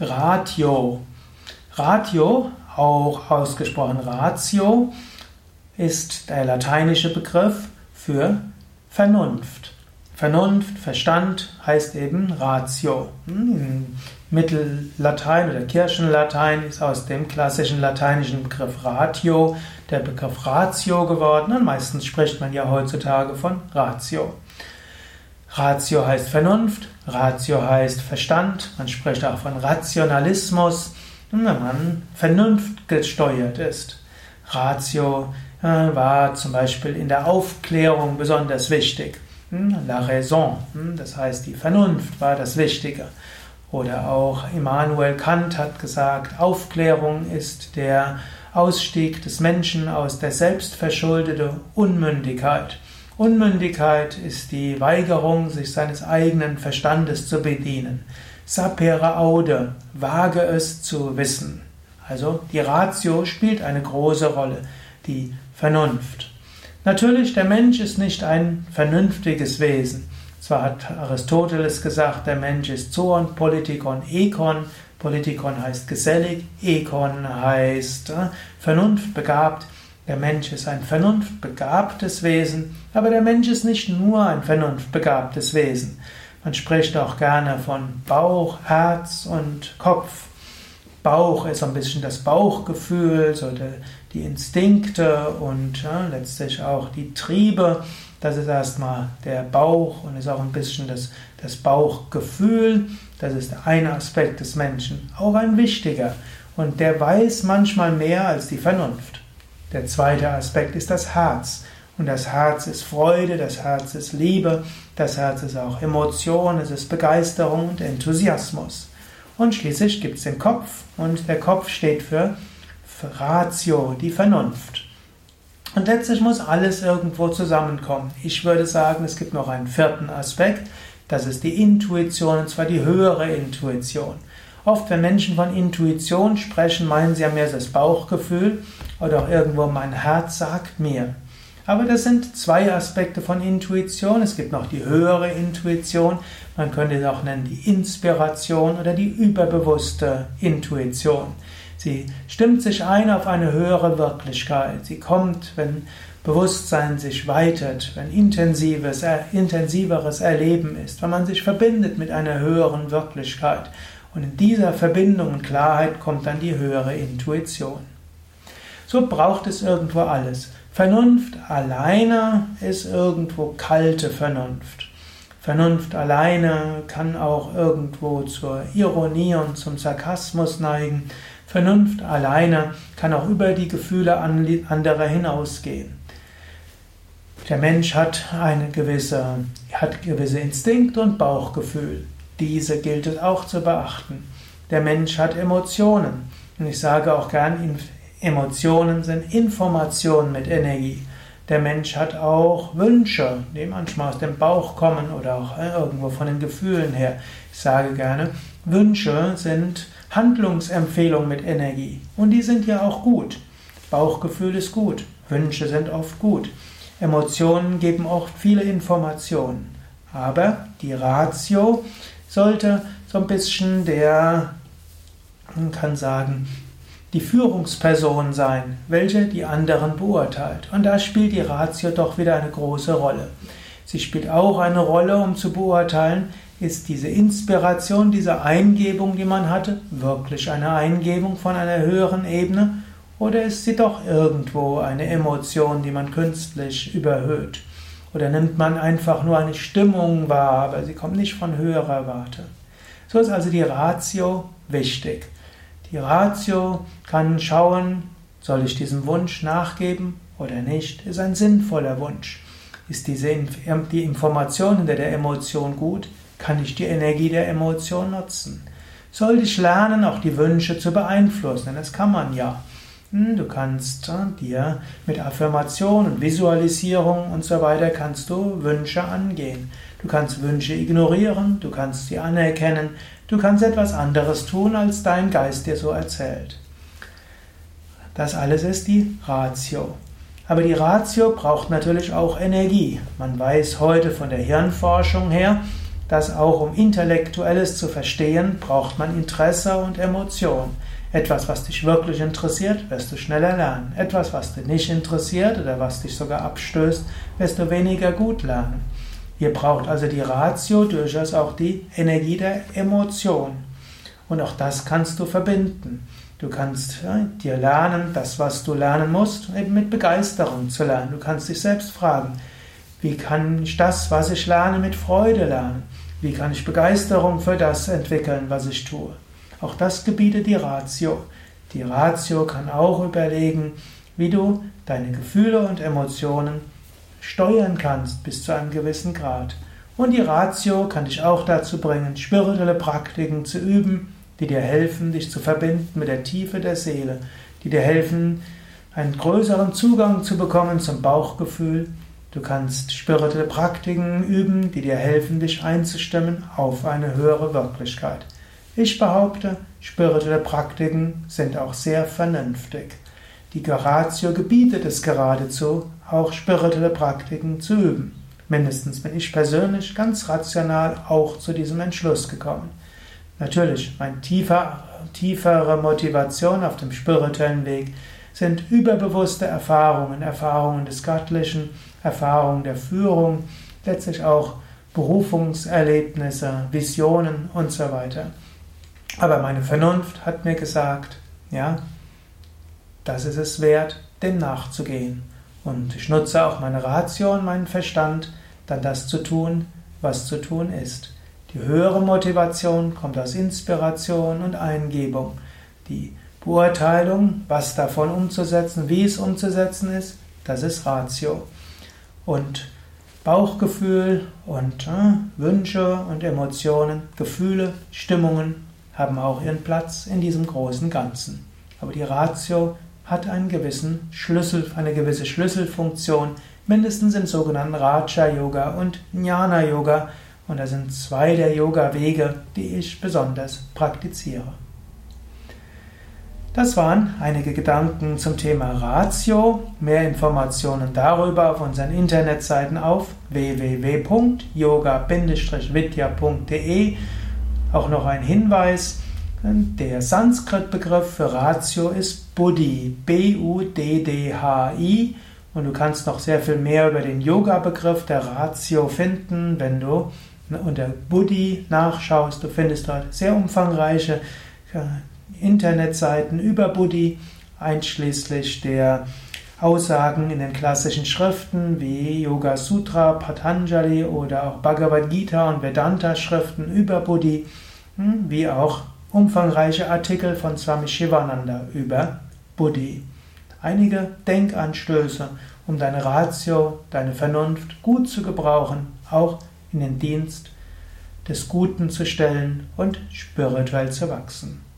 Ratio. Ratio, auch ausgesprochen Ratio, ist der lateinische Begriff für Vernunft. Vernunft, Verstand heißt eben Ratio. Im Mittellatein oder Kirchenlatein ist aus dem klassischen lateinischen Begriff Ratio der Begriff Ratio geworden und meistens spricht man ja heutzutage von Ratio. Ratio heißt Vernunft, Ratio heißt Verstand, man spricht auch von Rationalismus, wenn man vernunftgesteuert ist. Ratio äh, war zum Beispiel in der Aufklärung besonders wichtig. Hm, la raison, hm, das heißt die Vernunft war das Wichtige. Oder auch Immanuel Kant hat gesagt, Aufklärung ist der Ausstieg des Menschen aus der selbstverschuldeten Unmündigkeit. Unmündigkeit ist die Weigerung, sich seines eigenen Verstandes zu bedienen. Sapere aude, wage es zu wissen. Also die Ratio spielt eine große Rolle, die Vernunft. Natürlich, der Mensch ist nicht ein vernünftiges Wesen. Zwar hat Aristoteles gesagt, der Mensch ist Zoon, Politikon, Ekon. Politikon heißt gesellig, Ekon heißt äh, vernunftbegabt. Der Mensch ist ein vernunftbegabtes Wesen, aber der Mensch ist nicht nur ein vernunftbegabtes Wesen. Man spricht auch gerne von Bauch, Herz und Kopf. Bauch ist so ein bisschen das Bauchgefühl, so die Instinkte und ja, letztlich auch die Triebe. Das ist erstmal der Bauch und ist auch ein bisschen das, das Bauchgefühl. Das ist ein Aspekt des Menschen, auch ein wichtiger. Und der weiß manchmal mehr als die Vernunft. Der zweite Aspekt ist das Herz. Und das Herz ist Freude, das Herz ist Liebe, das Herz ist auch Emotion, es ist Begeisterung und Enthusiasmus. Und schließlich gibt es den Kopf und der Kopf steht für Ratio, die Vernunft. Und letztlich muss alles irgendwo zusammenkommen. Ich würde sagen, es gibt noch einen vierten Aspekt, das ist die Intuition, und zwar die höhere Intuition. Oft, wenn Menschen von Intuition sprechen, meinen sie ja mehr das Bauchgefühl oder auch irgendwo mein Herz sagt mir. Aber das sind zwei Aspekte von Intuition. Es gibt noch die höhere Intuition. Man könnte es auch nennen die Inspiration oder die überbewusste Intuition. Sie stimmt sich ein auf eine höhere Wirklichkeit. Sie kommt, wenn Bewusstsein sich weitet, wenn intensives, intensiveres Erleben ist, wenn man sich verbindet mit einer höheren Wirklichkeit. Und in dieser Verbindung und Klarheit kommt dann die höhere Intuition. So braucht es irgendwo alles. Vernunft alleine ist irgendwo kalte Vernunft. Vernunft alleine kann auch irgendwo zur Ironie und zum Sarkasmus neigen. Vernunft alleine kann auch über die Gefühle anderer hinausgehen. Der Mensch hat eine gewisse, hat gewisse Instinkt und Bauchgefühl. Diese gilt es auch zu beachten. Der Mensch hat Emotionen. Und ich sage auch gern, Emotionen sind Informationen mit Energie. Der Mensch hat auch Wünsche, die manchmal aus dem Bauch kommen oder auch äh, irgendwo von den Gefühlen her. Ich sage gerne, Wünsche sind Handlungsempfehlungen mit Energie. Und die sind ja auch gut. Bauchgefühl ist gut. Wünsche sind oft gut. Emotionen geben oft viele Informationen. Aber die Ratio sollte so ein bisschen der, man kann sagen, die Führungsperson sein, welche die anderen beurteilt. Und da spielt die Ratio doch wieder eine große Rolle. Sie spielt auch eine Rolle, um zu beurteilen, ist diese Inspiration, diese Eingebung, die man hatte, wirklich eine Eingebung von einer höheren Ebene oder ist sie doch irgendwo eine Emotion, die man künstlich überhöht? Oder nimmt man einfach nur eine Stimmung wahr, aber sie kommt nicht von höherer Warte? So ist also die Ratio wichtig. Die Ratio kann schauen, soll ich diesem Wunsch nachgeben oder nicht? Ist ein sinnvoller Wunsch. Ist diese, die Information hinter der Emotion gut? Kann ich die Energie der Emotion nutzen? Soll ich lernen, auch die Wünsche zu beeinflussen? Denn das kann man ja. Du kannst äh, dir mit Affirmation und Visualisierung und so weiter kannst du Wünsche angehen. Du kannst Wünsche ignorieren, du kannst sie anerkennen, du kannst etwas anderes tun, als dein Geist dir so erzählt. Das alles ist die Ratio. Aber die Ratio braucht natürlich auch Energie. Man weiß heute von der Hirnforschung her, dass auch um Intellektuelles zu verstehen, braucht man Interesse und Emotion. Etwas, was dich wirklich interessiert, wirst du schneller lernen. Etwas, was dich nicht interessiert oder was dich sogar abstößt, wirst du weniger gut lernen. Hier braucht also die Ratio durchaus auch die Energie der Emotion. Und auch das kannst du verbinden. Du kannst ja, dir lernen, das, was du lernen musst, eben mit Begeisterung zu lernen. Du kannst dich selbst fragen, wie kann ich das, was ich lerne, mit Freude lernen? Wie kann ich Begeisterung für das entwickeln, was ich tue? Auch das gebietet die Ratio. Die Ratio kann auch überlegen, wie du deine Gefühle und Emotionen steuern kannst bis zu einem gewissen Grad. Und die Ratio kann dich auch dazu bringen, spirituelle Praktiken zu üben, die dir helfen, dich zu verbinden mit der Tiefe der Seele, die dir helfen, einen größeren Zugang zu bekommen zum Bauchgefühl. Du kannst spirituelle Praktiken üben, die dir helfen, dich einzustimmen auf eine höhere Wirklichkeit. Ich behaupte, spirituelle Praktiken sind auch sehr vernünftig. Die Ratio gebietet es geradezu, auch spirituelle Praktiken zu üben. Mindestens bin ich persönlich ganz rational auch zu diesem Entschluss gekommen. Natürlich, meine tiefer, tiefere Motivation auf dem spirituellen Weg sind überbewusste Erfahrungen, Erfahrungen des Göttlichen, Erfahrungen der Führung, letztlich auch Berufungserlebnisse, Visionen und so weiter. Aber meine Vernunft hat mir gesagt, ja, das ist es wert, dem nachzugehen. Und ich nutze auch meine Ratio und meinen Verstand, dann das zu tun, was zu tun ist. Die höhere Motivation kommt aus Inspiration und Eingebung. Die Beurteilung, was davon umzusetzen, wie es umzusetzen ist, das ist Ratio. Und Bauchgefühl und äh, Wünsche und Emotionen, Gefühle, Stimmungen haben auch ihren Platz in diesem großen Ganzen. Aber die Ratio hat einen gewissen Schlüssel, eine gewisse Schlüsselfunktion, mindestens im sogenannten Raja Yoga und Jnana Yoga. Und das sind zwei der Yoga-Wege, die ich besonders praktiziere. Das waren einige Gedanken zum Thema Ratio. Mehr Informationen darüber auf unseren Internetseiten auf www.yoga-vidya.de auch noch ein Hinweis. Der Sanskrit-Begriff für Ratio ist Buddhi, B-U-D-D-H-I. Und du kannst noch sehr viel mehr über den Yoga-Begriff der Ratio finden, wenn du unter Buddhi nachschaust. Du findest dort sehr umfangreiche äh, Internetseiten über Buddhi, einschließlich der Aussagen in den klassischen Schriften wie Yoga Sutra, Patanjali oder auch Bhagavad Gita und Vedanta Schriften über Buddhi, hm, wie auch umfangreiche Artikel von Swami Shivananda über Buddhi. Einige Denkanstöße, um deine Ratio, deine Vernunft gut zu gebrauchen, auch in den Dienst des Guten zu stellen und spirituell zu wachsen.